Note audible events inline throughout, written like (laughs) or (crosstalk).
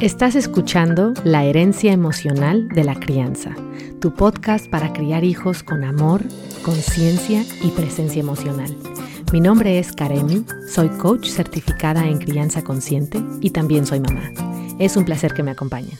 Estás escuchando La herencia emocional de la crianza, tu podcast para criar hijos con amor, conciencia y presencia emocional. Mi nombre es Karemi, soy coach certificada en crianza consciente y también soy mamá. Es un placer que me acompañen.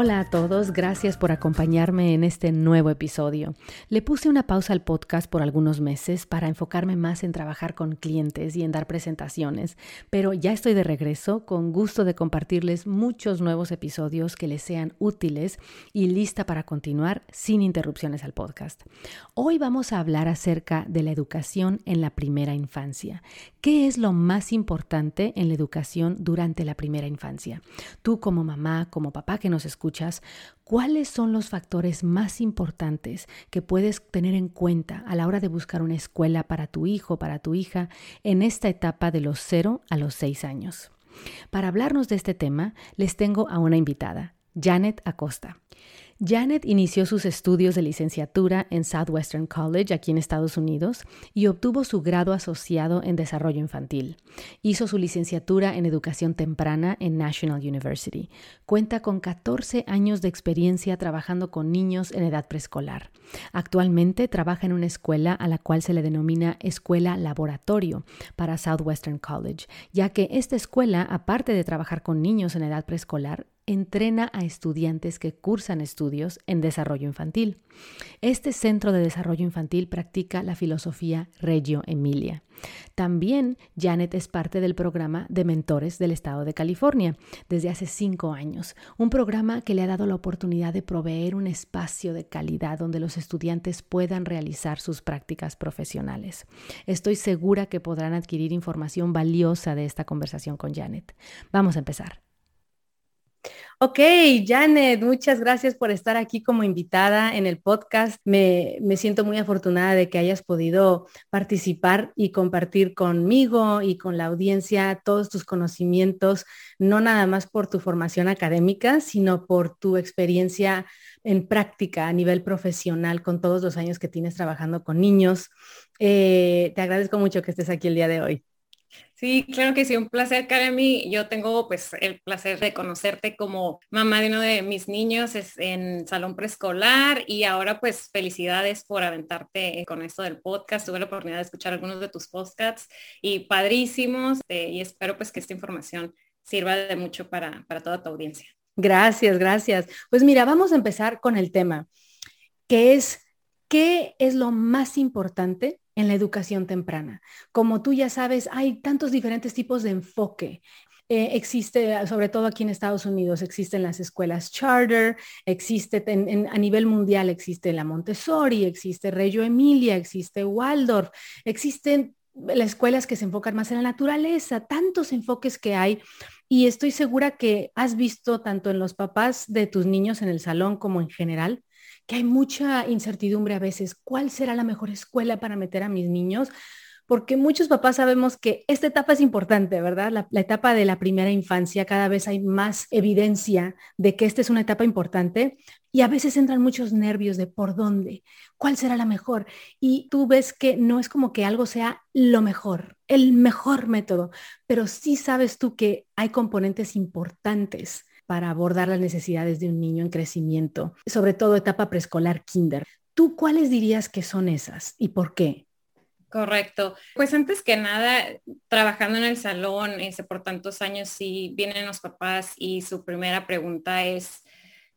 Hola a todos, gracias por acompañarme en este nuevo episodio. Le puse una pausa al podcast por algunos meses para enfocarme más en trabajar con clientes y en dar presentaciones, pero ya estoy de regreso con gusto de compartirles muchos nuevos episodios que les sean útiles y lista para continuar sin interrupciones al podcast. Hoy vamos a hablar acerca de la educación en la primera infancia. ¿Qué es lo más importante en la educación durante la primera infancia? Tú como mamá, como papá que nos escuchas, ¿cuáles son los factores más importantes que puedes tener en cuenta a la hora de buscar una escuela para tu hijo, para tu hija, en esta etapa de los 0 a los 6 años? Para hablarnos de este tema, les tengo a una invitada, Janet Acosta. Janet inició sus estudios de licenciatura en Southwestern College aquí en Estados Unidos y obtuvo su grado asociado en desarrollo infantil. Hizo su licenciatura en educación temprana en National University. Cuenta con 14 años de experiencia trabajando con niños en edad preescolar. Actualmente trabaja en una escuela a la cual se le denomina escuela laboratorio para Southwestern College, ya que esta escuela, aparte de trabajar con niños en edad preescolar, entrena a estudiantes que cursan estudios en desarrollo infantil. Este centro de desarrollo infantil practica la filosofía Reggio Emilia. También Janet es parte del programa de mentores del estado de California desde hace cinco años, un programa que le ha dado la oportunidad de proveer un espacio de calidad donde los estudiantes puedan realizar sus prácticas profesionales. Estoy segura que podrán adquirir información valiosa de esta conversación con Janet. Vamos a empezar. Ok, Janet, muchas gracias por estar aquí como invitada en el podcast. Me, me, siento muy afortunada de que hayas podido participar y compartir conmigo y con la audiencia todos tus conocimientos, no nada más por tu formación académica, sino por tu experiencia en práctica a nivel profesional con todos los años que tienes trabajando con niños. Eh, te agradezco mucho que estés aquí el día de hoy. Sí, claro que sí, un placer, Karemi. Yo tengo pues el placer de conocerte como mamá de uno de mis niños en salón preescolar y ahora pues felicidades por aventarte con esto del podcast. Tuve la oportunidad de escuchar algunos de tus podcasts y padrísimos eh, y espero pues que esta información sirva de mucho para, para toda tu audiencia. Gracias, gracias. Pues mira, vamos a empezar con el tema, que es, ¿qué es lo más importante en la educación temprana. Como tú ya sabes, hay tantos diferentes tipos de enfoque. Eh, existe, sobre todo aquí en Estados Unidos, existen las escuelas charter, existe a nivel mundial, existe la Montessori, existe Reggio Emilia, existe Waldorf, existen las escuelas que se enfocan más en la naturaleza, tantos enfoques que hay. Y estoy segura que has visto tanto en los papás de tus niños en el salón como en general, que hay mucha incertidumbre a veces. ¿Cuál será la mejor escuela para meter a mis niños? Porque muchos papás sabemos que esta etapa es importante, ¿verdad? La, etapa de la primera infancia, cada vez hay más evidencia de que esta es una etapa importante y a veces entran muchos nervios de por dónde, cuál será la mejor. Y tú ves que no es como que algo sea lo mejor, el mejor método, pero sí sabes tú que hay componentes importantes para abordar las necesidades de un niño en crecimiento, sobre todo etapa preescolar, kinder. ¿Tú cuáles dirías que son esas y por qué? Correcto. Pues antes que nada, trabajando en el salón ese, por tantos años, si vienen los papás y su primera pregunta es,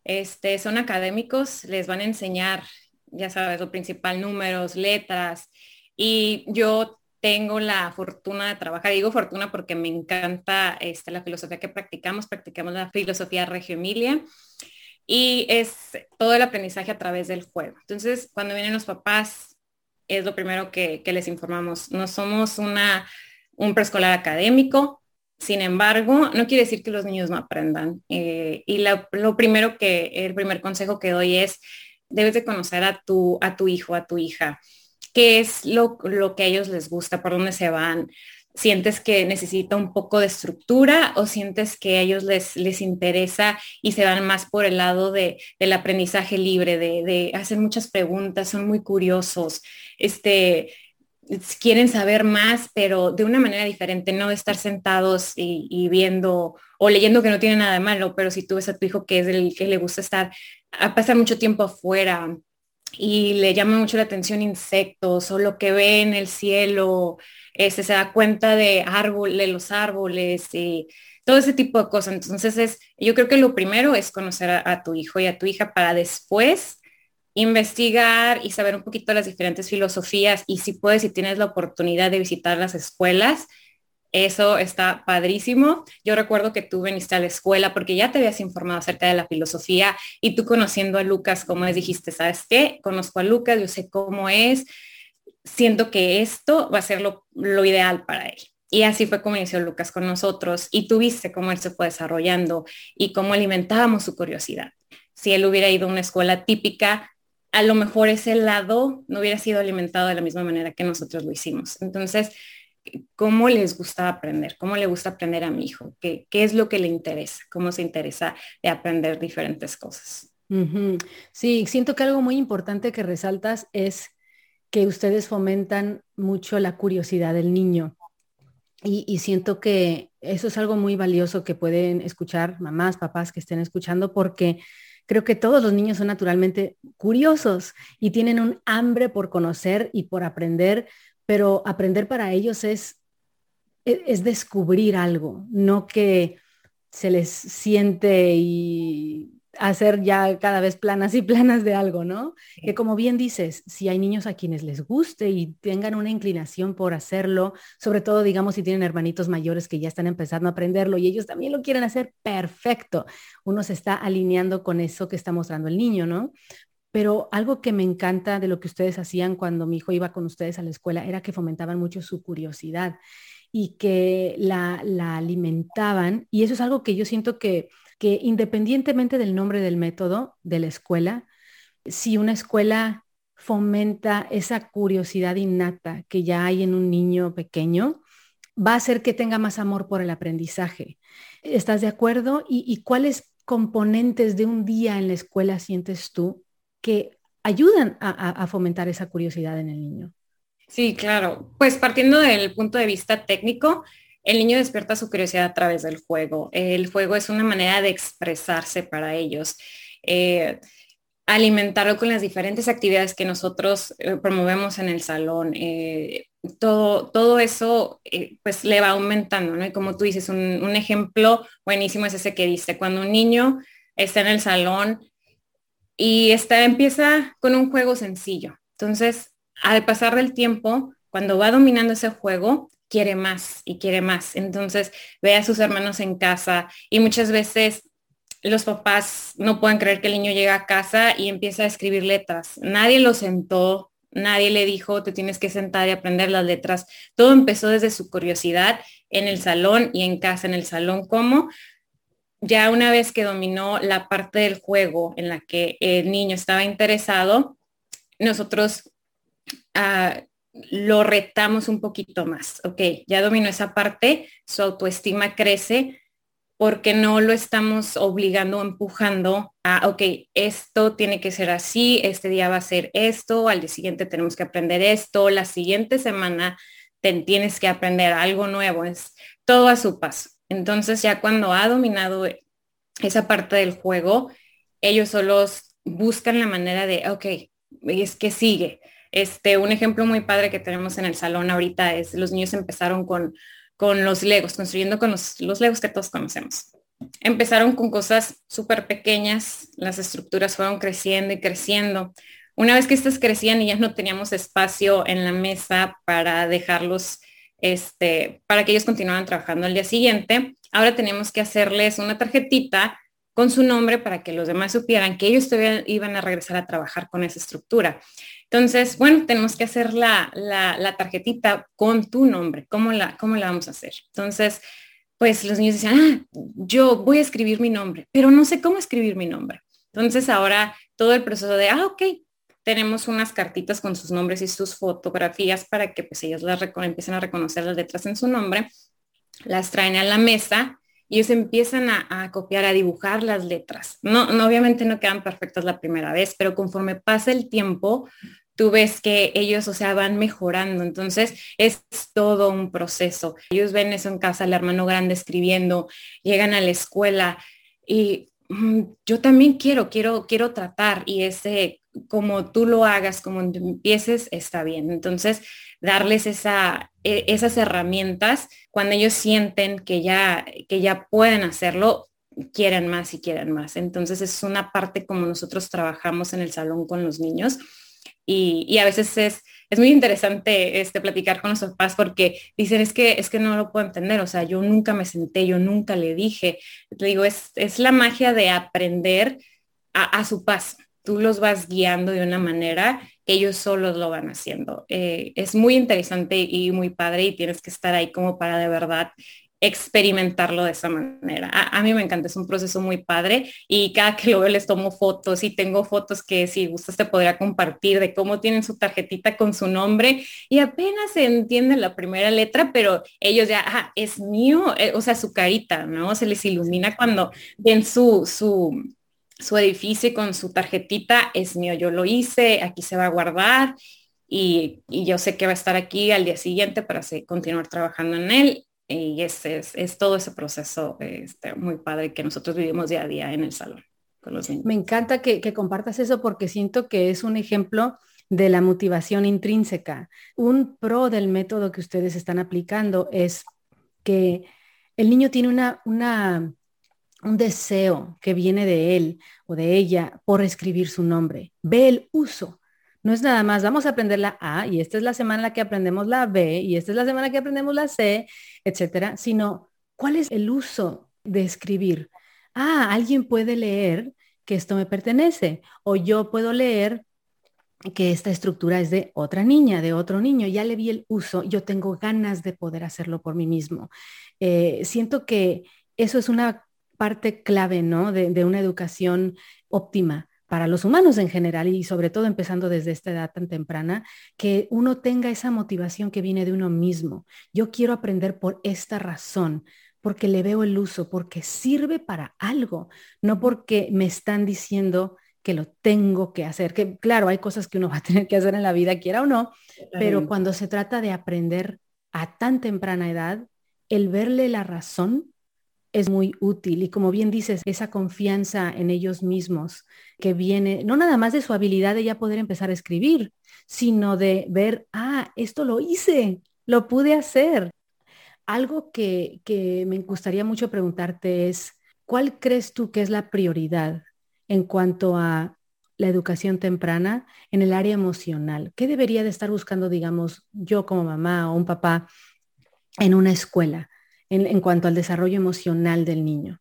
este, ¿son académicos? Les van a enseñar, ya sabes, lo principal, números, letras. Y yo tengo la fortuna de trabajar, digo fortuna porque me encanta este, la filosofía que practicamos, practicamos la filosofía Reggio Emilia y es todo el aprendizaje a través del juego. Entonces, cuando vienen los papás, es lo primero que, les informamos. No somos una, un preescolar académico, sin embargo, no quiere decir que los niños no aprendan. Eh, y lo primero que, el primer consejo que doy es, debes de conocer a tu, a tu hijo, a tu hija qué es lo, que a ellos les gusta, por dónde se van. ¿Sientes que necesita un poco de estructura o sientes que a ellos les, les interesa y se van más por el lado de, del aprendizaje libre, de, de, hacer muchas preguntas, son muy curiosos, este, quieren saber más, pero de una manera diferente, no de estar sentados y, viendo o leyendo que no tiene nada de malo, pero si tú ves a tu hijo que es el que le gusta estar a pasar mucho tiempo afuera y le llama mucho la atención insectos o lo que ve en el cielo, este, se da cuenta de, árbol, de los árboles y todo ese tipo de cosas. Entonces es, yo creo que lo primero es conocer a, tu hijo y a tu hija para después investigar y saber un poquito las diferentes filosofías y si puedes, si tienes la oportunidad de visitar las escuelas, eso está padrísimo. Yo recuerdo que tú viniste a la escuela porque ya te habías informado acerca de la filosofía y tú conociendo a Lucas, como les dijiste, ¿sabes qué? Conozco a Lucas, yo sé cómo es, siento que esto va a ser lo, ideal para él. Y así fue como inició Lucas con nosotros y tú viste cómo él se fue desarrollando y cómo alimentábamos su curiosidad. Si él hubiera ido a una escuela típica, a lo mejor ese lado no hubiera sido alimentado de la misma manera que nosotros lo hicimos. Entonces, ¿cómo les gusta aprender? ¿Cómo le gusta aprender a mi hijo? ¿Qué, es lo que le interesa? ¿Cómo se interesa de aprender diferentes cosas? Sí, siento que algo muy importante que resaltas es que ustedes fomentan mucho la curiosidad del niño. Y, siento que eso es algo muy valioso que pueden escuchar mamás, papás que estén escuchando, porque creo que todos los niños son naturalmente curiosos y tienen un hambre por conocer y por aprender, pero aprender para ellos es, e, es descubrir algo, no que se les siente y hacer ya cada vez planas y planas de algo, ¿no? Que como bien dices, si hay niños a quienes les guste y tengan una inclinación por hacerlo, sobre todo digamos si tienen hermanitos mayores que ya están empezando a aprenderlo y ellos también lo quieren hacer, perfecto. Uno se está alineando con eso que está mostrando el niño, ¿no? Pero algo que me encanta de lo que ustedes hacían cuando mi hijo iba con ustedes a la escuela era que fomentaban mucho su curiosidad y que la, la alimentaban. Y eso es algo que yo siento que que independientemente del nombre del método de la escuela, si una escuela fomenta esa curiosidad innata que ya hay en un niño pequeño, va a hacer que tenga más amor por el aprendizaje. ¿Estás de acuerdo? ¿Y, cuáles componentes de un día en la escuela sientes tú que ayudan a fomentar esa curiosidad en el niño? Sí, claro. Pues partiendo del punto de vista técnico, el niño despierta su curiosidad a través del juego. El juego es una manera de expresarse para ellos. Eh, alimentarlo con las diferentes actividades que nosotros eh, promovemos en el salón. Eh, todo, todo eso pues le va aumentando, ¿no? Y como tú dices, un, ejemplo buenísimo es ese que dice, cuando un niño está en el salón y está, empieza con un juego sencillo. Entonces, al pasar del tiempo, cuando va dominando ese juego, quiere más y quiere más. Entonces ve a sus hermanos en casa y muchas veces los papás no pueden creer que el niño llega a casa y empieza a escribir letras. Nadie lo sentó, nadie le dijo, te tienes que sentar y aprender las letras. Todo empezó desde su curiosidad en el salón y en casa, en el salón, como ya una vez que dominó la parte del juego en la que el niño estaba interesado, nosotros uh, lo retamos un poquito más. Ok, ya dominó esa parte, su autoestima crece porque no lo estamos obligando o empujando a, ok, esto tiene que ser así, este día va a ser esto, al día siguiente tenemos que aprender esto, la siguiente semana tienes que aprender algo nuevo, es todo a su paso. Entonces ya cuando ha dominado esa parte del juego, ellos solos buscan la manera de, ok, es que sigue, este, un ejemplo muy padre que tenemos en el salón ahorita es los niños empezaron con, con los legos, construyendo con los, los legos que todos conocemos. Empezaron con cosas súper pequeñas, las estructuras fueron creciendo y creciendo. Una vez que estas crecían y ya no teníamos espacio en la mesa para dejarlos, este, para que ellos continuaran trabajando al día siguiente, ahora tenemos que hacerles una tarjetita con su nombre para que los demás supieran que ellos todavía iban a regresar a trabajar con esa estructura. Entonces, bueno, tenemos que hacer la, la, tarjetita con tu nombre. ¿Cómo la, ¿Cómo la vamos a hacer? Entonces, pues los niños decían, ah, yo voy a escribir mi nombre, pero no sé cómo escribir mi nombre. Entonces ahora todo el proceso de, ah, ok, tenemos unas cartitas con sus nombres y sus fotografías para que pues ellos las empiecen a reconocer las letras en su nombre, las traen a la mesa y ellos empiezan a, copiar, a dibujar las letras. No, no, obviamente no quedan perfectas la primera vez, pero conforme pasa el tiempo, tú ves que ellos, o sea, van mejorando. Entonces, es todo un proceso. Ellos ven eso en casa, el hermano grande escribiendo, llegan a la escuela y mm, yo también quiero, quiero, quiero tratar y ese, como tú lo hagas, como empieces, está bien. Entonces, darles esa, e, esas herramientas cuando ellos sienten que ya, que ya pueden hacerlo, quieren más y quieren más. Entonces es una parte como nosotros trabajamos en el salón con los niños y, a veces es, es muy interesante este, platicar con los papás porque dicen, es que, es que no lo puedo entender, o sea, yo nunca me senté, yo nunca le dije. Digo, es, es la magia de aprender a, a su paso. Tú los vas guiando de una manera ellos solos lo van haciendo. Eh, es muy interesante y muy padre y tienes que estar ahí como para de verdad experimentarlo de esa manera. A, mí me encanta, es un proceso muy padre y cada que lo veo les tomo fotos y tengo fotos que si gustas te podría compartir de cómo tienen su tarjetita con su nombre y apenas se entiende la primera letra, pero ellos ya, ah, es mío, eh, o sea, su carita, ¿no? Se les ilumina cuando ven su, su, su edificio con su tarjetita es mío, yo lo hice, aquí se va a guardar y, yo sé que va a estar aquí al día siguiente para continuar trabajando en él. Y ese es, todo ese proceso este, muy padre que nosotros vivimos día a día en el salón. Me encanta que, que compartas eso porque siento que es un ejemplo de la motivación intrínseca. Un pro del método que ustedes están aplicando es que el niño tiene una, una un deseo que viene de él o de ella por escribir su nombre. Ve el uso. No es nada más, vamos a aprender la A y esta es la semana en la que aprendemos la B y esta es la semana que aprendemos la C, etcétera, sino cuál es el uso de escribir. Ah, alguien puede leer que esto me pertenece o yo puedo leer que esta estructura es de otra niña, de otro niño, ya le vi el uso, yo tengo ganas de poder hacerlo por mí mismo. Eh, siento que eso es una parte clave, ¿no? De, una educación óptima para los humanos en general y sobre todo empezando desde esta edad tan temprana, que uno tenga esa motivación que viene de uno mismo. Yo quiero aprender por esta razón, porque le veo el uso, porque sirve para algo, no porque me están diciendo que lo tengo que hacer, que claro, hay cosas que uno (laughs) va a tener que hacer en la vida, quiera o no, pero cuando se trata de aprender a tan temprana edad, el verle la razón es muy útil y como bien dices, esa confianza en ellos mismos que viene no nada más de su habilidad de ya poder empezar a escribir, sino de ver, ah, esto lo hice, lo pude hacer. Algo que, que me gustaría mucho preguntarte es, ¿cuál crees tú que es la prioridad en cuanto a la educación temprana en el área emocional? ¿Qué debería de estar buscando, digamos, yo como mamá o un papá en una escuela? En, cuanto al desarrollo emocional del niño.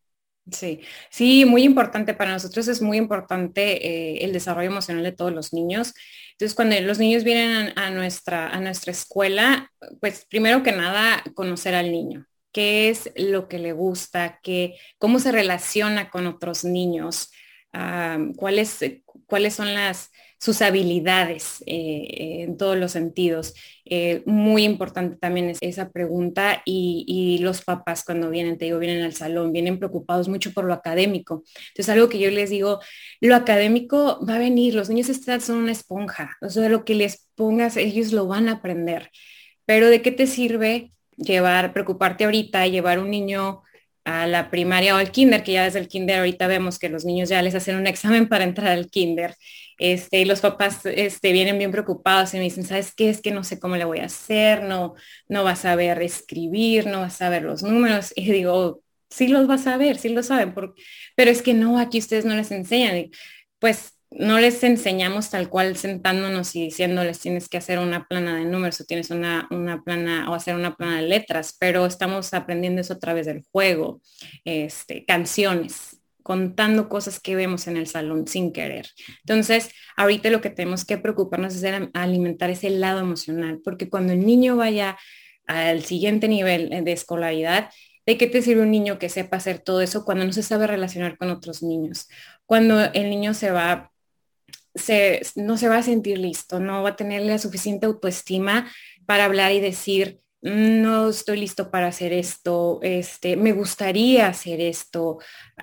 Sí, sí, muy importante para nosotros es muy importante eh, el desarrollo emocional de todos los niños. Entonces, cuando los niños vienen a, nuestra, a nuestra escuela, pues primero que nada, conocer al niño, qué es lo que le gusta, qué, cómo se relaciona con otros niños, ah, cuáles, cuáles son las, sus habilidades eh, en todos los sentidos. Eh, muy importante también es esa pregunta y, los papás cuando vienen, te digo, vienen al salón, vienen preocupados mucho por lo académico. Entonces algo que yo les digo, lo académico va a venir, los niños están son una esponja, o sea, lo que les pongas, ellos lo van a aprender. Pero ¿de qué te sirve llevar, preocuparte ahorita, llevar un niño a la primaria o al kinder, que ya desde el kinder ahorita vemos que los niños ya les hacen un examen para entrar al kinder. Este, los papás este, vienen bien preocupados y me dicen, ¿sabes qué? Es que no sé cómo le voy a hacer, no, no vas a saber escribir, no vas a saber los números. Y digo, sí los vas a ver, sí lo saben, pero es que no, aquí ustedes no les enseñan. pues no les enseñamos tal cual sentándonos y diciéndoles tienes que hacer una plana de números o tienes una, una plana o hacer una plana de letras, pero estamos aprendiendo eso a través del juego, este, canciones, contando cosas que vemos en el salón sin querer. Entonces, ahorita lo que tenemos que preocuparnos es alimentar ese lado emocional, porque cuando el niño vaya al siguiente nivel de escolaridad, ¿de qué te sirve un niño que sepa hacer todo eso cuando no se sabe relacionar con otros niños? Cuando el niño se va se, no se va a sentir listo, no va a tener la suficiente autoestima para hablar y decir, no estoy listo para hacer esto, este, me gustaría hacer esto,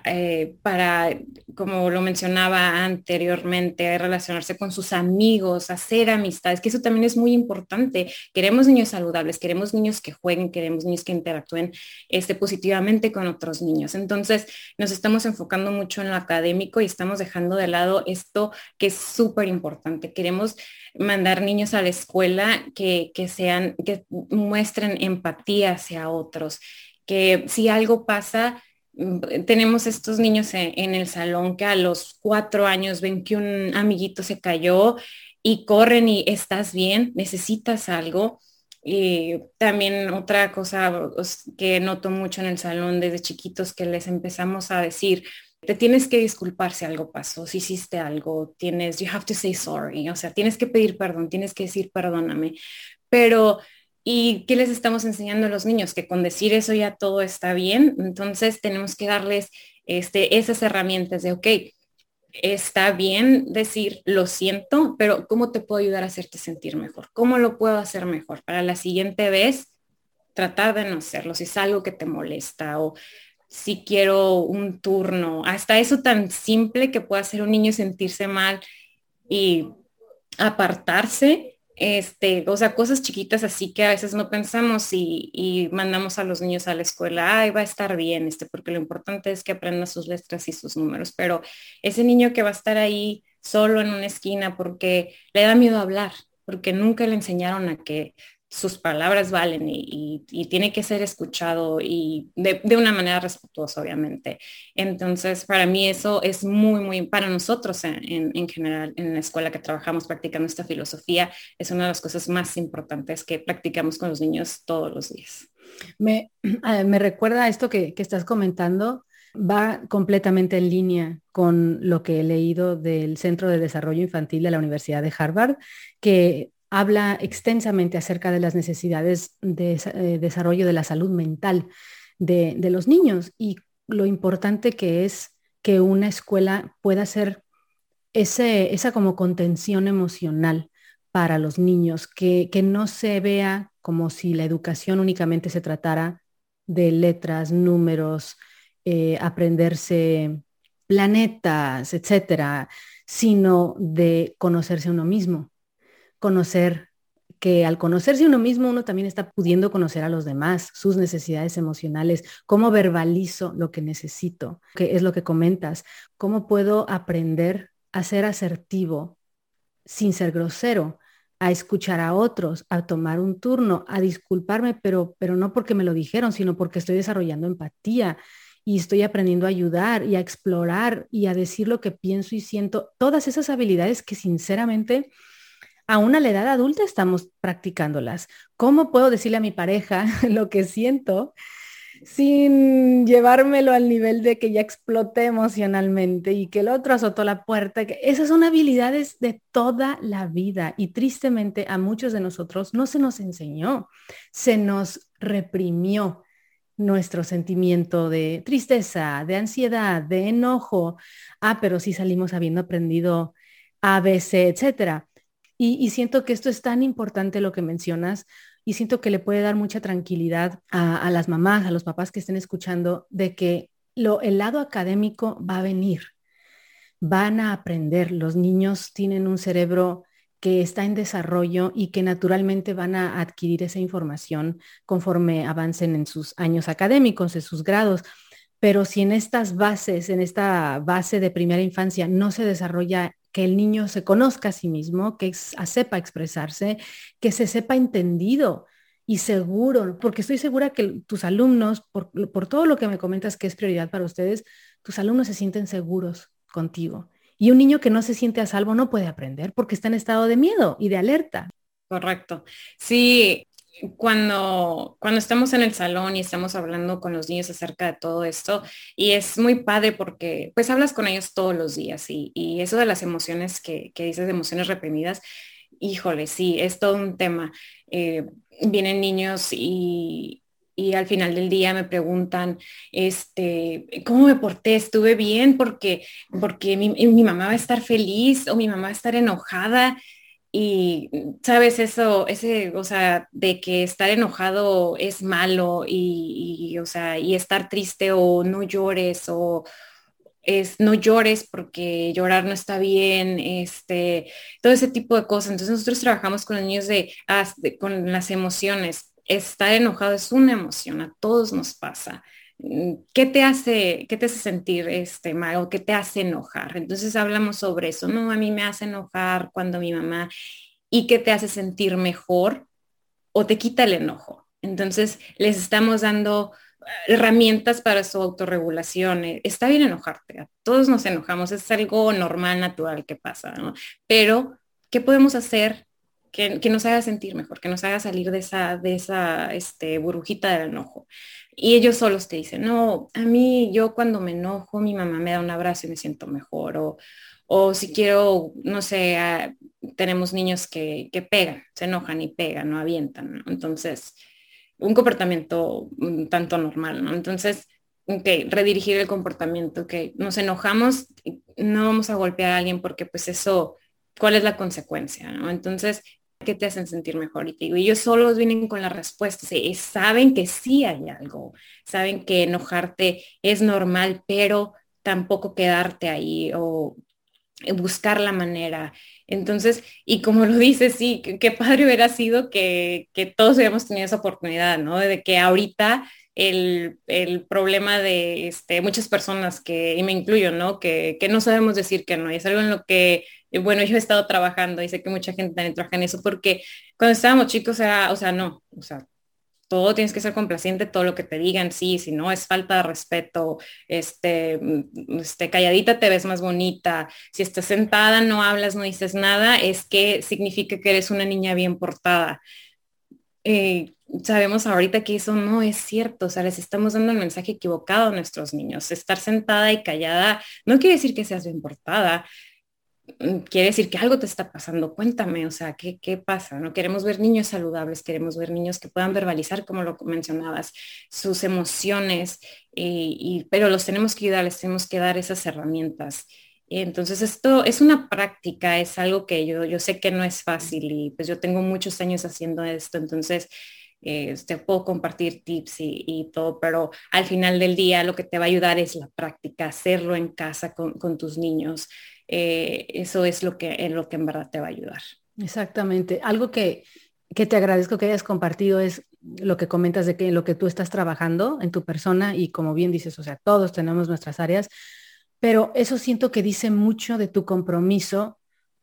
eh, para, como lo mencionaba anteriormente, relacionarse con sus amigos, hacer amistades, que eso también es muy importante. Queremos niños saludables, queremos niños que jueguen, queremos niños que interactúen este, positivamente con otros niños. Entonces, nos estamos enfocando mucho en lo académico y estamos dejando de lado esto que es súper importante. Queremos mandar niños a la escuela que, que sean, que muestren empatía hacia otros, que si algo pasa, tenemos estos niños en, el salón que a los cuatro años ven que un amiguito se cayó y corren y estás bien, necesitas algo. Y también otra cosa que noto mucho en el salón desde chiquitos que les empezamos a decir, te tienes que disculpar si algo pasó, si hiciste algo, tienes, you have to say sorry, o sea, tienes que pedir perdón, tienes que decir perdóname, pero ¿y qué les estamos enseñando a los niños? Que con decir eso ya todo está bien, entonces tenemos que darles este, esas herramientas de, ok, está bien decir lo siento, pero ¿cómo te puedo ayudar a hacerte sentir mejor? ¿Cómo lo puedo hacer mejor? Para la siguiente vez, tratar de no hacerlo, si es algo que te molesta o si quiero un turno, hasta eso tan simple que puede hacer un niño sentirse mal y apartarse, este, o sea, cosas chiquitas así que a veces no pensamos y, mandamos a los niños a la escuela, ay, va a estar bien, este, porque lo importante es que aprenda sus letras y sus números, pero ese niño que va a estar ahí solo en una esquina porque le da miedo hablar, porque nunca le enseñaron a que sus palabras valen y, tiene que ser escuchado y de, una manera respetuosa, obviamente. Entonces, para mí eso es muy, muy, para nosotros en, general, en la escuela que trabajamos practicando esta filosofía, es una de las cosas más importantes que practicamos con los niños todos los días. Me, (clears throat) ah, me recuerda esto que, que estás comentando, va completamente en línea con lo que he leído del Centro de Desarrollo Infantil de la Universidad de Harvard, que habla extensamente acerca de las necesidades de eh, desarrollo de la salud mental de, los niños y lo importante que es que una escuela pueda ser esa como contención emocional para los niños, que, no se vea como si la educación únicamente se tratara de letras, números, eh, aprenderse planetas, etcétera, sino de conocerse uno mismo, conocer que al conocerse uno mismo, uno también está pudiendo conocer a los demás, sus necesidades emocionales, cómo verbalizo lo que necesito, que es lo que comentas, cómo puedo aprender a ser asertivo sin ser grosero, a escuchar a otros, a tomar un turno, a disculparme, pero, pero no porque me lo dijeron, sino porque estoy desarrollando empatía y estoy aprendiendo a ayudar y a explorar y a decir lo que pienso y siento, todas esas habilidades que sinceramente aún a la edad adulta estamos practicándolas. ¿Cómo puedo decirle a mi pareja (laughs) lo que siento sin llevármelo al nivel de que ya exploté emocionalmente y que el otro azotó la puerta? Esas son habilidades de toda la vida y tristemente a muchos de nosotros no se nos enseñó, se nos reprimió nuestro sentimiento de tristeza, de ansiedad, de enojo. Ah, pero sí salimos habiendo aprendido ABC, etcétera. Y, siento que esto es tan importante lo que mencionas y siento que le puede dar mucha tranquilidad a, las mamás, a los papás que estén escuchando, de que lo, el lado académico va a venir, van a aprender. Los niños tienen un cerebro que está en desarrollo y que naturalmente van a adquirir esa información conforme avancen en sus años académicos, en sus grados. Pero si en estas bases, en esta base de primera infancia no se desarrolla que el niño se conozca a sí mismo, que sepa expresarse, que se sepa entendido y seguro, porque estoy segura que tus alumnos, por, todo lo que me comentas que es prioridad para ustedes, tus alumnos se sienten seguros contigo. Y un niño que no se siente a salvo no puede aprender porque está en estado de miedo y de alerta. Correcto. Sí, cuando, cuando estamos en el salón y estamos hablando con los niños acerca de todo esto, y es muy padre porque pues hablas con ellos todos los días y, eso de las emociones que, que, dices, emociones reprimidas, híjole, sí, es todo un tema. Eh, vienen niños y, y al final del día me preguntan, este, ¿cómo me porté? ¿Estuve bien? Porque, porque mi, mi, mamá va a estar feliz o mi mamá va a estar enojada. Y, ¿sabes? Eso, ese, o sea, de que estar enojado es malo y, y o sea, y estar triste o no llores o, es no llores porque llorar no está bien, este, todo ese tipo de cosas. Entonces nosotros trabajamos con los niños de, con las emociones. Estar enojado es una emoción, a todos nos pasa. Mm, ¿Qué te hace, qué te hace sentir este mal qué te hace enojar? Entonces hablamos sobre eso. No, a mí me hace enojar cuando mi mamá y qué te hace sentir mejor o te quita el enojo. Entonces les estamos dando herramientas para su autorregulación. Eh, está bien enojarte, todos nos enojamos, es algo normal, natural que pasa, ¿no? Pero, ¿qué podemos hacer que, nos haga sentir mejor, que nos haga salir de esa, de esa este, burbujita del enojo? Y ellos solos te dicen, no, a mí yo cuando me enojo, mi mamá me da un abrazo y me siento mejor. O, o si quiero, no sé, ah, tenemos niños que, que, pegan, se enojan y pegan, no avientan. ¿no? Entonces, un comportamiento un tanto normal, ¿no? Entonces, ok, redirigir el comportamiento, que nos enojamos, no vamos a golpear a alguien porque pues eso, ¿cuál es la consecuencia? Entonces, ¿qué te hacen sentir mejor? Y te digo, ellos solos vienen con la respuesta, sí, saben que sí hay algo, saben que enojarte es normal, pero tampoco quedarte ahí o buscar la manera. Entonces, y como lo dices, sí, qué padre hubiera sido que, todos hubiéramos tenido esa oportunidad, ¿no? De que ahorita el, problema de este, muchas personas que, y me incluyo, ¿no? Que, que, no sabemos decir que no. Y es algo en lo que, bueno, yo he estado trabajando y sé que mucha gente también trabaja en eso porque cuando estábamos chicos era, o sea, no, o sea, todo tienes que ser complaciente, todo lo que te digan, sí, si no es falta de respeto, este, mm, este, calladita te ves más bonita, si estás sentada, no hablas, no dices nada, es que significa que eres una niña bien portada. Eh, sabemos ahorita que eso no es cierto, o sea, les estamos dando el mensaje equivocado a nuestros niños. Estar sentada y callada no quiere decir que seas bien portada, quiere decir que algo te está pasando. Cuéntame, o sea, ¿qué, qué pasa? ¿No? Queremos ver niños saludables, queremos ver niños que puedan verbalizar, como lo mencionabas, sus emociones, eh, y, pero los tenemos que ayudar, les tenemos que dar esas herramientas. Entonces esto es una práctica, es algo que yo, yo sé que no es fácil y pues yo tengo muchos años haciendo esto, entonces eh, te puedo compartir tips y, y, todo, pero al final del día lo que te va a ayudar es la práctica, hacerlo en casa con, con tus niños. Eh, eso es lo que, en lo que en verdad te va a ayudar. Exactamente. Algo que, que te agradezco que hayas compartido es lo que comentas de que lo que tú estás trabajando en tu persona y como bien dices, o sea, todos tenemos nuestras áreas, pero eso siento que dice mucho de tu compromiso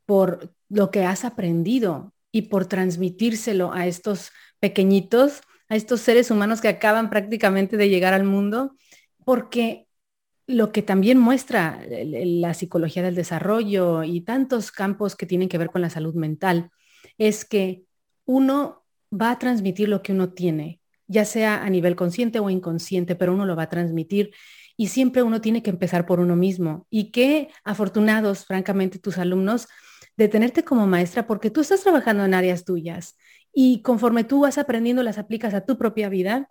por lo que has aprendido y por transmitírselo a estos pequeñitos, a estos seres humanos que acaban prácticamente de llegar al mundo, porque lo que también muestra la psicología del desarrollo y tantos campos que tienen que ver con la salud mental es que uno va a transmitir lo que uno tiene, ya sea a nivel consciente o inconsciente, pero uno lo va a transmitir y siempre uno tiene que empezar por uno mismo. Y qué afortunados, francamente, tus alumnos de tenerte como maestra porque tú estás trabajando en áreas tuyas y conforme tú vas aprendiendo las aplicas a tu propia vida,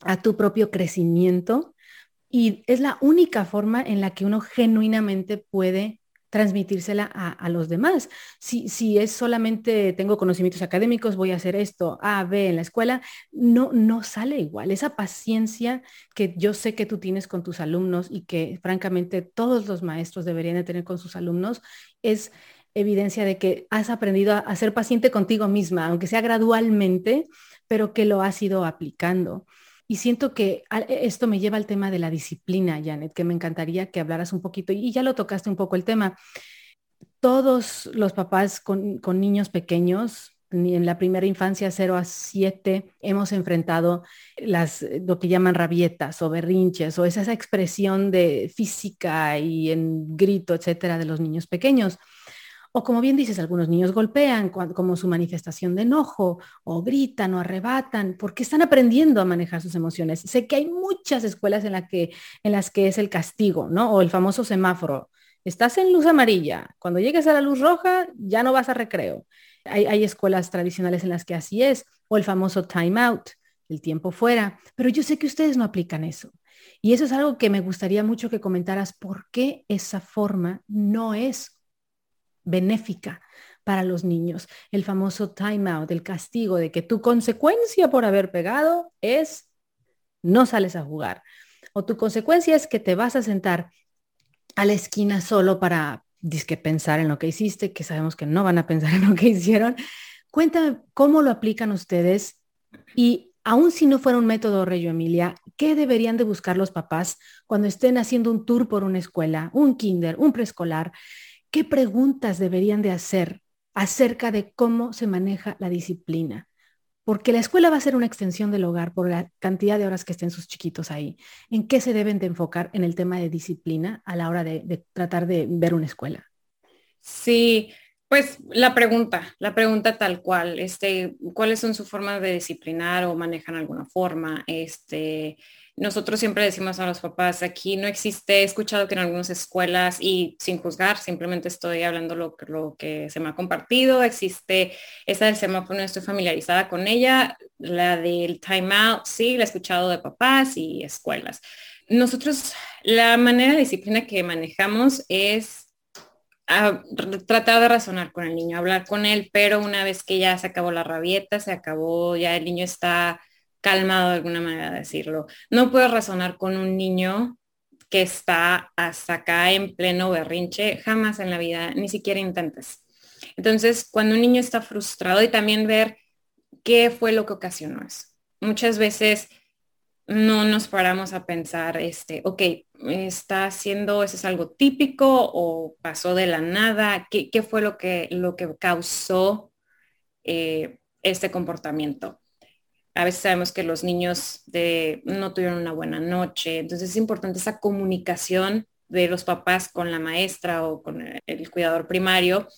a tu propio crecimiento y es la única forma en la que uno genuinamente puede transmitírsela a, los demás. Si, si, es solamente tengo conocimientos académicos, voy a hacer esto, A, B en la escuela, no, no sale igual. Esa paciencia que yo sé que tú tienes con tus alumnos y que francamente todos los maestros deberían de tener con sus alumnos, es evidencia de que has aprendido a, a ser paciente contigo misma, aunque sea gradualmente, pero que lo has ido aplicando. Y siento que e, esto me lleva al tema de la disciplina, Janet, que me encantaría que hablaras un poquito, y ya lo tocaste un poco el tema. Todos los papás con, niños pequeños, en la primera infancia 0 a 7 hemos enfrentado las, lo que llaman rabietas o berrinches o es esa expresión de física y en grito, etcétera, de los niños pequeños. O como bien dices, algunos niños golpean como su manifestación de enojo, o gritan o arrebatan, porque están aprendiendo a manejar sus emociones. Sé que hay muchas escuelas en, que, en las que es el castigo, ¿no? O el famoso semáforo. Estás en luz amarilla, cuando llegues a la luz roja ya no vas a recreo. Hay, hay escuelas tradicionales en las que así es, o el famoso time out el tiempo fuera, pero yo sé que ustedes no aplican eso. Y eso es algo que me gustaría mucho que comentaras, ¿por qué esa forma no es benéfica para los niños? El famoso time out, el castigo de que tu consecuencia por haber pegado es no sales a jugar. O tu consecuencia es que te vas a sentar a la esquina solo para disque pensar en lo que hiciste, que sabemos que no van a pensar (laughs) en lo que hicieron. Cuéntame cómo lo aplican ustedes y aun si no fuera un método Reyo Emilia, ¿qué deberían de buscar los papás cuando estén haciendo un tour por una escuela, un kinder, un preescolar? ¿Qué preguntas deberían de hacer acerca de cómo se maneja la disciplina? Porque la escuela va a ser una extensión del hogar por la cantidad de horas que estén sus chiquitos ahí. ¿En qué se deben de enfocar en el tema de disciplina a la hora de, tratar de ver una escuela? Sí, pues la pregunta, la pregunta tal cual, este, ¿cuáles son sus formas de disciplinar o manejan alguna forma? Este, nosotros siempre decimos a los papás, aquí no existe, he escuchado que en algunas escuelas, y sin juzgar, simplemente estoy hablando lo, que se me ha compartido, existe esa del semáforo, no estoy familiarizada con ella, la del time out, sí, la he escuchado de papás y escuelas. Nosotros, la manera de disciplina que manejamos es tratar de razonar con el niño, hablar con él, pero una vez que ya se acabó la rabieta, se acabó, ya el niño está calmado de alguna manera de decirlo. No puedes razonar con un niño que está hasta acá en pleno berrinche, jamás en la vida, ni siquiera intentes. Entonces, cuando un niño está frustrado y también ver qué fue lo que ocasionó eso. Muchas veces no nos paramos a pensar, este, ok, está haciendo, eso es algo típico o pasó de la nada, qué, fue lo que, lo que causó eh, este comportamiento. A veces sabemos que los niños no tuvieron una buena noche, entonces es importante esa comunicación de los papás con la maestra o con el, cuidador primario.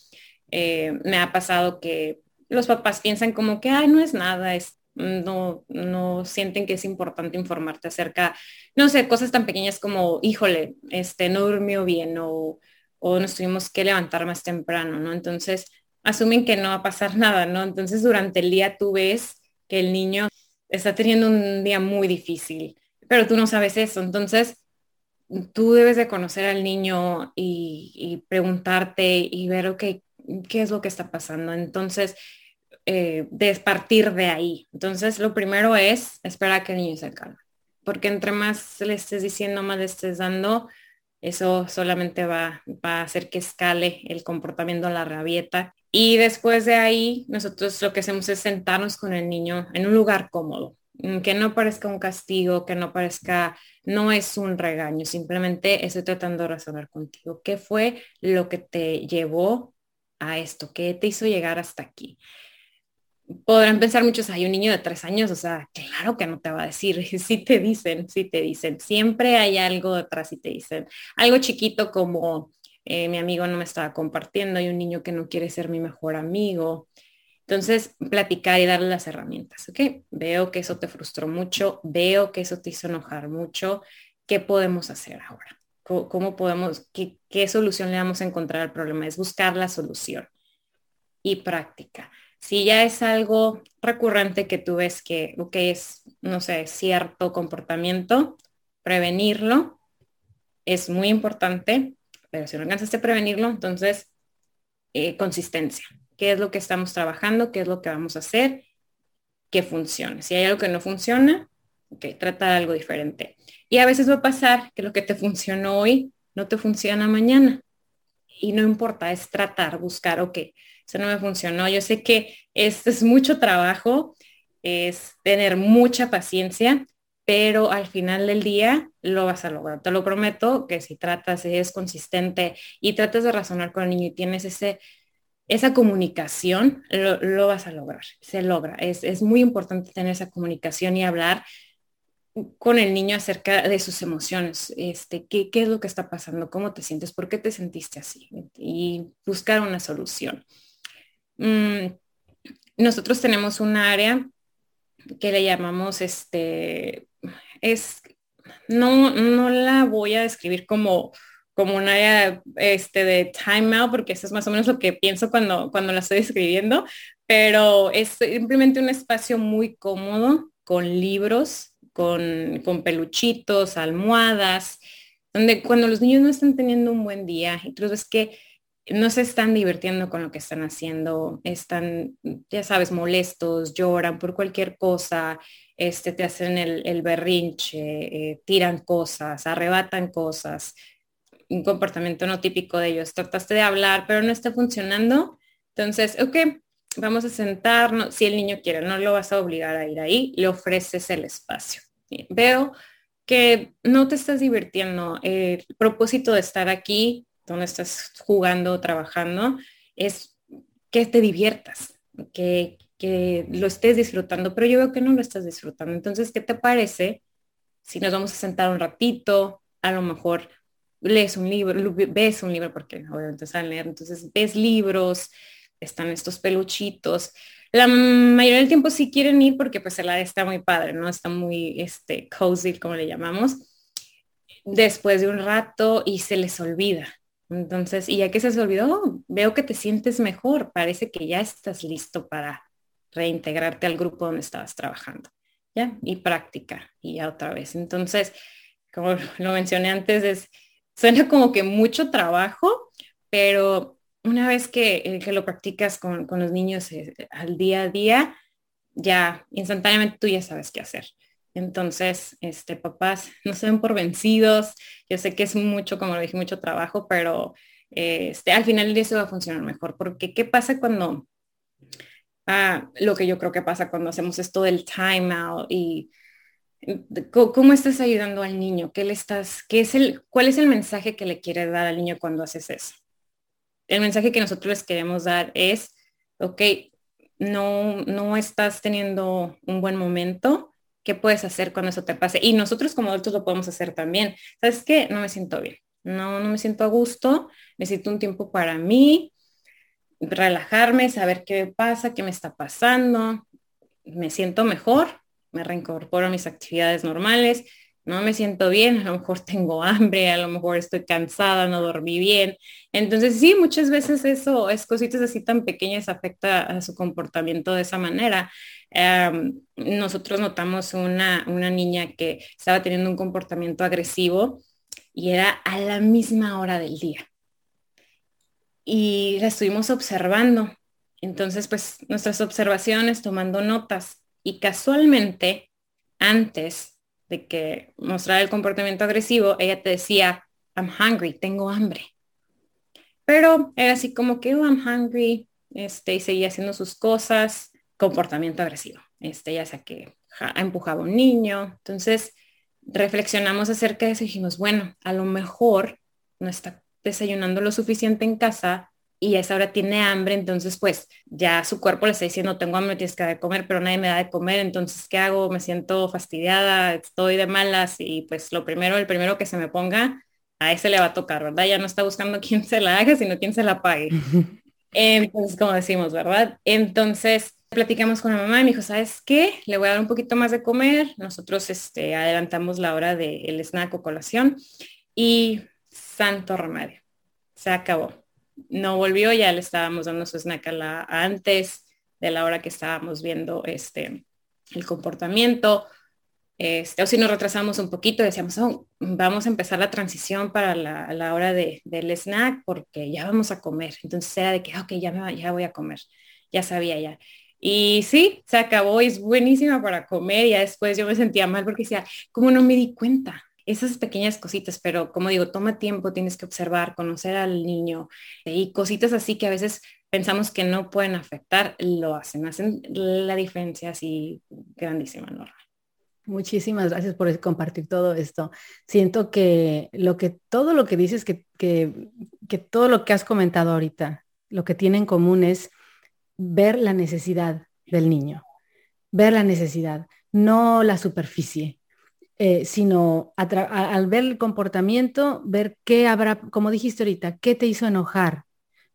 Eh, me ha pasado que los papás piensan como que, ay, no es nada, es no, no sienten que es importante informarte acerca, no sé, cosas tan pequeñas como, híjole, este, no durmió bien o, o nos tuvimos que levantar más temprano, ¿no? Entonces, asumen que no va a pasar (laughs) nada, ¿no? Entonces, durante el día tú ves que el niño está teniendo un día muy difícil, pero tú no sabes eso. Entonces, tú debes de conocer al niño y, preguntarte y ver, ok, ¿qué es lo que está pasando? Entonces, eh, de partir de ahí. Entonces, lo primero es esperar a que el niño se calme, porque entre más le estés diciendo, más le estés dando, eso solamente va, va a hacer que escale el comportamiento la rabieta. Y después de ahí, nosotros lo que hacemos es sentarnos con el niño en un lugar cómodo, mm, que no parezca un castigo, que no parezca, no es un regaño, simplemente estoy tratando de razonar contigo. ¿Qué fue lo que te llevó a esto? ¿Qué te hizo llegar hasta aquí? podrán pensar muchos, hay un niño de tres años, o sea, claro que no te va a decir, (laughs) sí te dicen, sí te dicen, siempre hay algo detrás y te dicen, algo chiquito como eh, mi amigo no me estaba compartiendo, hay un niño que no quiere ser mi mejor amigo. Entonces, platicar y darle las herramientas, ¿ok? Veo que eso te frustró mucho, veo que eso te hizo enojar mucho, ¿qué podemos hacer ahora? ¿Cómo, podemos, qué, solución le vamos a encontrar al problema? Es buscar la solución y práctica si ya es algo recurrente que tú ves que, que es, no sé, cierto comportamiento, prevenirlo es muy importante, pero si no alcanzaste a prevenirlo, entonces eh, consistencia. ¿Qué es lo que estamos trabajando? ¿Qué es lo que vamos a hacer? Que funcione. Si hay algo que no funciona, ok, trata algo diferente. Y a veces va a pasar que lo que te funcionó hoy no te funciona mañana. Y no importa, es tratar, buscar, ok, eso no me funcionó. Yo sé que esto es mucho trabajo, es tener mucha paciencia, pero al final del día lo vas a lograr. Te lo prometo que si tratas, es consistente y tratas de razonar con el niño y tienes ese, esa comunicación, lo, vas a lograr. Se logra. Es, es, muy importante tener esa comunicación y hablar con el niño acerca de sus emociones. Este, ¿qué, ¿Qué es lo que está pasando? ¿Cómo te sientes? ¿Por qué te sentiste así? Y buscar una solución. Mm, nosotros tenemos un área que le llamamos este, es, no, no la voy a describir como, como un área este, de timeout, porque eso es más o menos lo que pienso cuando, cuando la estoy escribiendo, pero es simplemente un espacio muy cómodo con libros, con, con peluchitos, almohadas, donde cuando los niños no están teniendo un buen día y tú que no se están divirtiendo con lo que están haciendo, están, ya sabes, molestos, lloran por cualquier cosa, este, te hacen el, berrinche, eh, tiran cosas, arrebatan cosas, un comportamiento no típico de ellos. Trataste de hablar, pero no está funcionando. Entonces, ok, vamos a sentarnos. Si el niño quiere, no lo vas a obligar a ir ahí, le ofreces el espacio. Veo que no te estás divirtiendo. el propósito de estar aquí donde estás jugando, trabajando, es que te diviertas, que, que lo estés disfrutando, pero yo veo que no lo estás disfrutando. Entonces, ¿qué te parece si nos vamos a sentar un ratito? A lo mejor lees un libro, ves un libro, porque obviamente a leer, entonces ves libros, están estos peluchitos. La mayoría del tiempo sí quieren ir porque pues el área está muy padre, ¿no? Está muy este, cozy, como le llamamos. Después de un rato y se les olvida. Entonces, y ya que se olvidó, veo que te sientes mejor, parece que ya estás listo para reintegrarte al grupo donde estabas trabajando, ¿ya? Y práctica, y ya otra vez. Entonces, como (laughs) lo mencioné antes, es, suena como que mucho trabajo, pero una vez que, eh, que lo practicas con, con los niños eh, al día a día, ya instantáneamente tú ya sabes qué hacer. Entonces, este, papás, (laughs) no se ven por vencidos. Yo sé que es mucho, como lo dije, mucho trabajo, pero este, al final eso va a funcionar mejor. Porque, ¿qué pasa cuando, ah, lo que yo creo que pasa cuando hacemos esto del time out y cómo estás ayudando al niño? ¿Qué le estás, qué es el, cuál es el mensaje que le quieres dar al niño cuando haces eso? El mensaje que nosotros les queremos dar es, ok, no, no estás teniendo un buen momento, ¿Qué puedes hacer cuando eso te pase? Y nosotros como adultos lo podemos hacer también. ¿Sabes qué? No me siento bien. No, no me siento a gusto. Necesito un tiempo para mí, relajarme, saber qué pasa, qué me está pasando. Me siento mejor, me reincorporo a mis actividades normales no me siento bien, a lo mejor tengo hambre, a lo mejor estoy cansada, no dormí bien. Entonces sí, muchas veces eso es cositas así tan pequeñas afecta a su comportamiento de esa manera. nosotros notamos una, una niña que estaba teniendo un comportamiento agresivo y era a la misma hora del día. Y la estuvimos observando. Entonces, pues nuestras observaciones, tomando notas. Y casualmente, antes de que mostrar el comportamiento agresivo, ella te decía, I'm hungry, tengo hambre. Pero era así como que, oh, I'm hungry, este, y seguía haciendo sus cosas, comportamiento agresivo. Este, ya sea que empujaba a un niño. Entonces, reflexionamos acerca de eso y dijimos, bueno, a lo mejor no está desayunando lo suficiente en casa y a esa hora tiene hambre, entonces pues ya su cuerpo le está diciendo, tengo hambre, tienes que dar de comer, pero nadie me da de comer, entonces ¿qué hago? Me siento fastidiada, estoy de malas y pues lo primero, el primero que se me ponga, a ese le va a tocar, ¿verdad? Ya no está buscando (laughs) quién se la haga, sino quién se la pague. Entonces, como decimos, ¿verdad? Entonces, platicamos con la mamá y me dijo, ¿sabes qué? Le voy a dar un poquito más de comer. Nosotros este, adelantamos la hora del snack o colación y santo remedio. Se acabó no volvió, ya le estábamos dando su snack a la, antes de la hora que estábamos viendo este, el comportamiento. Este, o si nos retrasamos un poquito, decíamos, oh, vamos a empezar la transición para la, hora de, del snack porque ya vamos a comer. Entonces era de que, ok, ya, me, ya voy a comer. Ya sabía ya. Y sí, se acabó es buenísima para comer. Ya después yo me sentía mal porque decía, ¿cómo no me di cuenta? Esas pequeñas cositas, pero como digo, toma tiempo, tienes que observar, conocer al niño y cositas así que a veces pensamos que no pueden afectar, lo hacen, hacen la diferencia así grandísima, Norma. Muchísimas gracias por compartir todo esto. Siento que lo que todo lo que dices, que, que, que todo lo que has comentado ahorita, lo que tiene en común es ver la necesidad del niño, ver la necesidad, no la superficie, eh, sino al ver el comportamiento, ver qué habrá, como dijiste ahorita, qué te hizo enojar.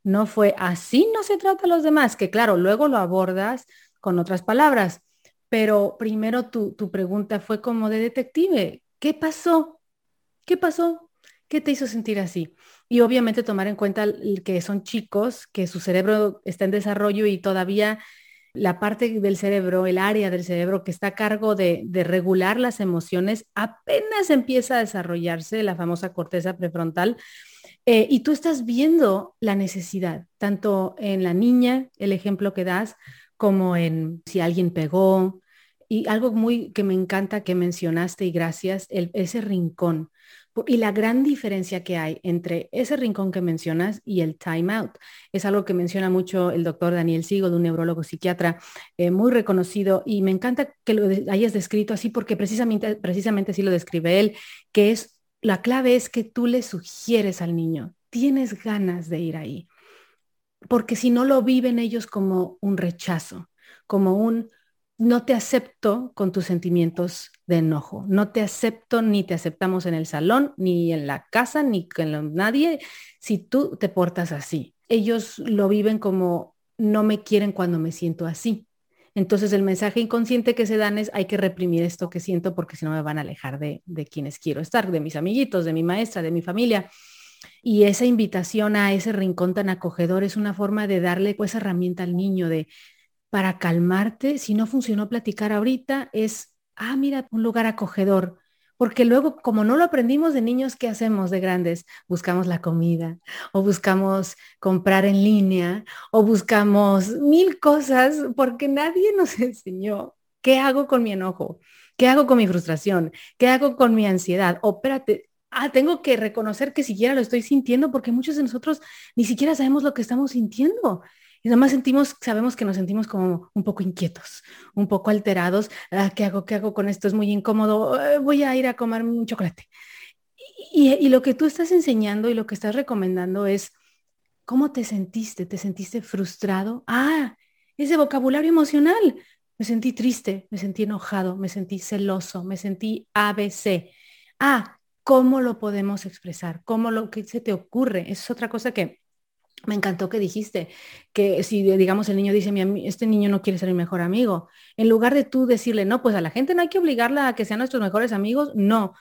No fue así, no se trata a los demás, que claro, luego lo abordas con otras palabras, pero primero tu, tu pregunta fue como de detective, ¿qué pasó? ¿Qué pasó? ¿Qué te hizo sentir así? Y obviamente tomar en cuenta que son chicos, que su cerebro está en desarrollo y todavía la parte del cerebro, el área del cerebro que está a cargo de, de, regular las emociones, apenas empieza a desarrollarse, la famosa corteza prefrontal, eh, y tú estás viendo la necesidad, tanto en la niña, el ejemplo que das, como en si alguien pegó. Y algo muy que me encanta que mencionaste y gracias, ese rincón. Y la gran diferencia que hay entre ese rincón que mencionas y el time out es algo que menciona mucho el doctor Daniel Sigo, un neurólogo psiquiatra eh, muy reconocido. Y me encanta que lo hayas descrito así porque precisamente, precisamente así lo describe él, que es la clave es que tú le sugieres al niño, tienes ganas de ir ahí. Porque si no lo viven ellos como un rechazo, como un no te acepto con tus sentimientos de enojo. No te acepto ni te aceptamos en el salón, ni en la casa, ni con nadie si tú te portas así. Ellos lo viven como no me quieren cuando me siento así. Entonces el mensaje inconsciente que se dan es hay que reprimir esto que siento porque si no me van a alejar de, de quienes quiero estar, de mis amiguitos, de mi maestra, de mi familia. Y esa invitación a ese rincón tan acogedor es una forma de darle pues, herramienta al niño de para calmarte, si no funcionó platicar ahorita, es, ah, mira, un lugar acogedor. Porque luego, como no lo aprendimos de niños, ¿qué hacemos de grandes? Buscamos la comida o buscamos comprar en línea o buscamos mil cosas porque nadie nos (laughs) enseñó qué hago con mi enojo, qué hago con mi frustración, qué hago con mi ansiedad. O espérate, ah, tengo que reconocer que siquiera lo estoy sintiendo porque muchos de nosotros ni siquiera sabemos lo que estamos sintiendo. Y nada más sentimos, sabemos que nos sentimos como un poco inquietos, un poco alterados. Ah, ¿Qué hago? ¿Qué hago con esto? Es muy incómodo. Eh, voy a ir a comer un chocolate. Y, y, lo que tú estás enseñando y lo que estás recomendando es, ¿cómo te sentiste? ¿Te sentiste frustrado? Ah, ese vocabulario emocional. Me sentí triste, me sentí enojado, me sentí celoso, me sentí ABC. Ah, ¿cómo lo podemos expresar? ¿Cómo lo que se te ocurre? Es otra cosa que me encantó que dijiste que si, digamos, el niño dice, este niño no quiere ser mi mejor amigo, en lugar de tú decirle, no, pues a la gente no hay que obligarla a que sean nuestros mejores amigos, no.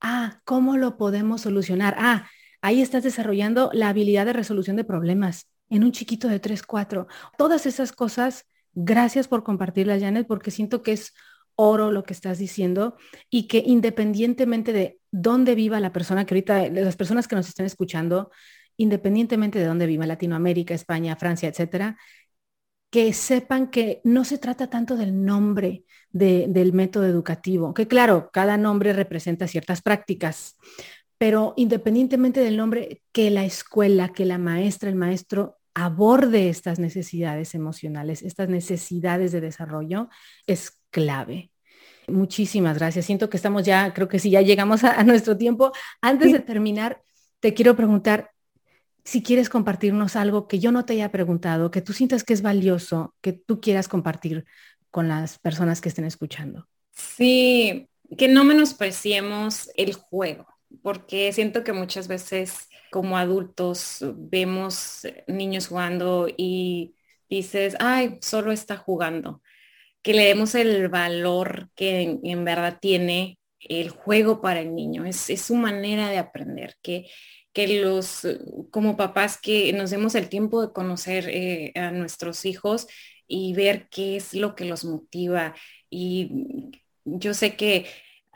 Ah, ¿cómo lo podemos solucionar? Ah, ahí estás desarrollando la habilidad de resolución de problemas en un chiquito de 3, 4. Todas esas cosas, gracias por compartirlas, Janet, porque siento que es oro lo que estás diciendo y que independientemente de dónde viva la persona, que ahorita las personas que nos estén escuchando, independientemente de dónde viva, Latinoamérica, España, Francia, etcétera, que sepan que no se trata tanto del nombre del método educativo, que claro, cada nombre representa ciertas prácticas, pero independientemente del nombre, que la escuela, que la maestra, el maestro aborde estas necesidades emocionales, estas necesidades de desarrollo, es clave. Muchísimas gracias. Siento que estamos ya, creo que sí, ya llegamos a, a nuestro tiempo. Antes de terminar, te quiero preguntar, si quieres compartirnos algo que yo no te haya preguntado, que tú sientas que es valioso, que tú quieras compartir con las personas que estén escuchando. Sí, que no menospreciemos el juego, porque siento que muchas veces como adultos vemos niños jugando y dices, ay, solo está jugando. Que le demos el valor que en, verdad tiene el juego para el niño. Es, es su manera de aprender, que que los, como papás, que nos demos el tiempo de conocer eh, a nuestros hijos y ver qué es lo que los motiva. Y yo sé que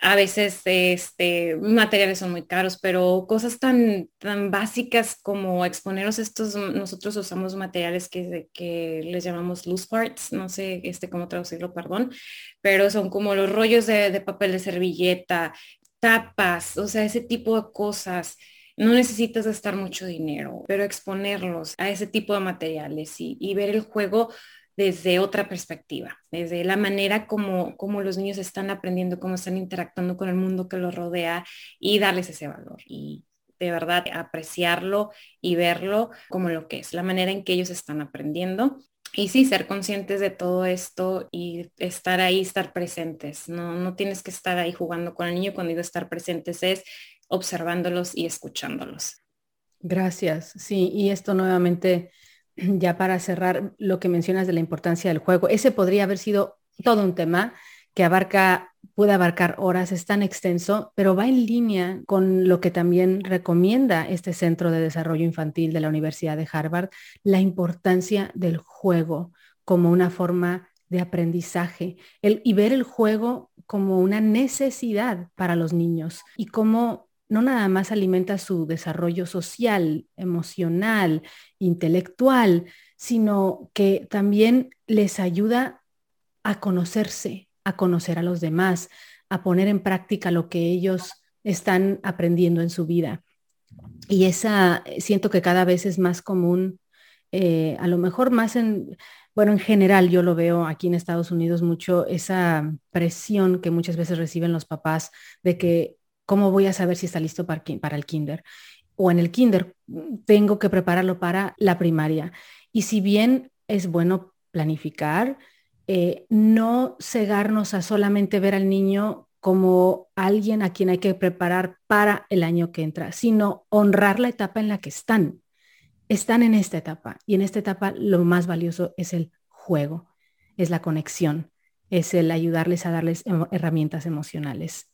a veces este, materiales son muy caros, pero cosas tan, tan básicas como exponeros estos, nosotros usamos materiales que, que les llamamos loose parts, no sé este, cómo traducirlo, perdón, pero son como los rollos de, de papel de servilleta, tapas, o sea, ese tipo de cosas no necesitas gastar mucho dinero, pero exponerlos a ese tipo de materiales y, ver el juego desde otra perspectiva, desde la manera como, como los niños están aprendiendo, cómo están interactuando con el mundo que los rodea y darles ese valor. Y de verdad apreciarlo y verlo como lo que es, la manera en que ellos están aprendiendo. Y sí, ser conscientes de todo esto y estar ahí, estar presentes. No, no tienes que estar ahí jugando con el niño. Cuando digo estar presentes es observándolos y escuchándolos. Gracias. Sí, y esto nuevamente, (clears throat) ya para cerrar lo que mencionas de la importancia del juego, ese podría haber sido todo un tema que abarca, puede abarcar horas, es tan extenso, pero va en línea con lo que también recomienda este Centro de Desarrollo Infantil de la Universidad de Harvard, la importancia del juego como una forma de aprendizaje y ver el juego como una necesidad para los niños y cómo no nada más alimenta su desarrollo social, emocional, intelectual, sino que también les ayuda a conocerse, a conocer a los demás, a poner en práctica lo que ellos están aprendiendo en su vida. Y esa siento que cada vez es más común, eh, a lo mejor más en, bueno, en general yo lo veo aquí en Estados Unidos mucho, esa presión que muchas veces reciben los papás de que, ¿cómo voy a saber si está listo para, el kinder? O en el kinder, tengo que prepararlo para la primaria. Y si bien es bueno planificar, eh, no cegarnos a solamente ver al niño como alguien a quien hay que preparar para el año que entra, sino honrar la etapa en la que están. Están en esta etapa y en esta etapa lo más valioso es el juego, es la conexión, es el ayudarles a darles herramientas emocionales.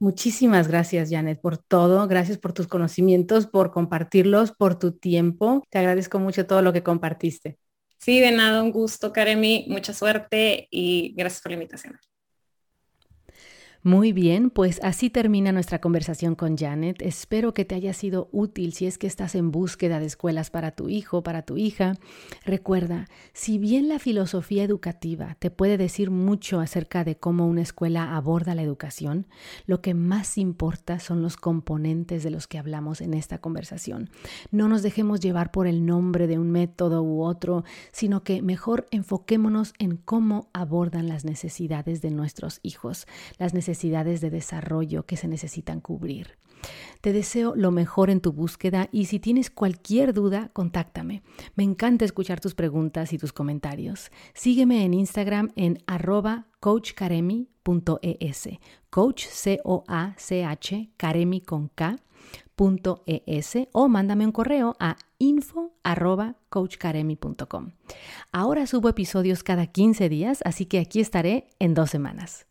Muchísimas gracias, Janet, por todo. Gracias por tus conocimientos, por compartirlos, por tu tiempo. Te agradezco mucho todo lo que compartiste. Sí, de nada, un gusto, Karemi. Mucha suerte y gracias por la invitación. Muy bien, pues así termina nuestra conversación con Janet. Espero que te haya sido útil si es que estás en búsqueda de escuelas para tu hijo, para tu hija. Recuerda, si bien la filosofía educativa te puede decir mucho acerca de cómo una escuela aborda la educación, lo que más importa son los componentes de los que hablamos en esta conversación. No nos dejemos llevar por el nombre de un método u otro, sino que mejor enfoquémonos en cómo abordan las necesidades de nuestros hijos, las necesidades de desarrollo que se necesitan cubrir. Te deseo lo mejor en tu búsqueda y si tienes cualquier duda, contáctame. Me encanta escuchar tus preguntas y tus comentarios. Sígueme en Instagram en arroba coachcaremi.es, coach C-O-A-C-H, caremi con K. .es o mándame un correo a info. Ahora subo episodios cada 15 días, así que aquí estaré en dos semanas.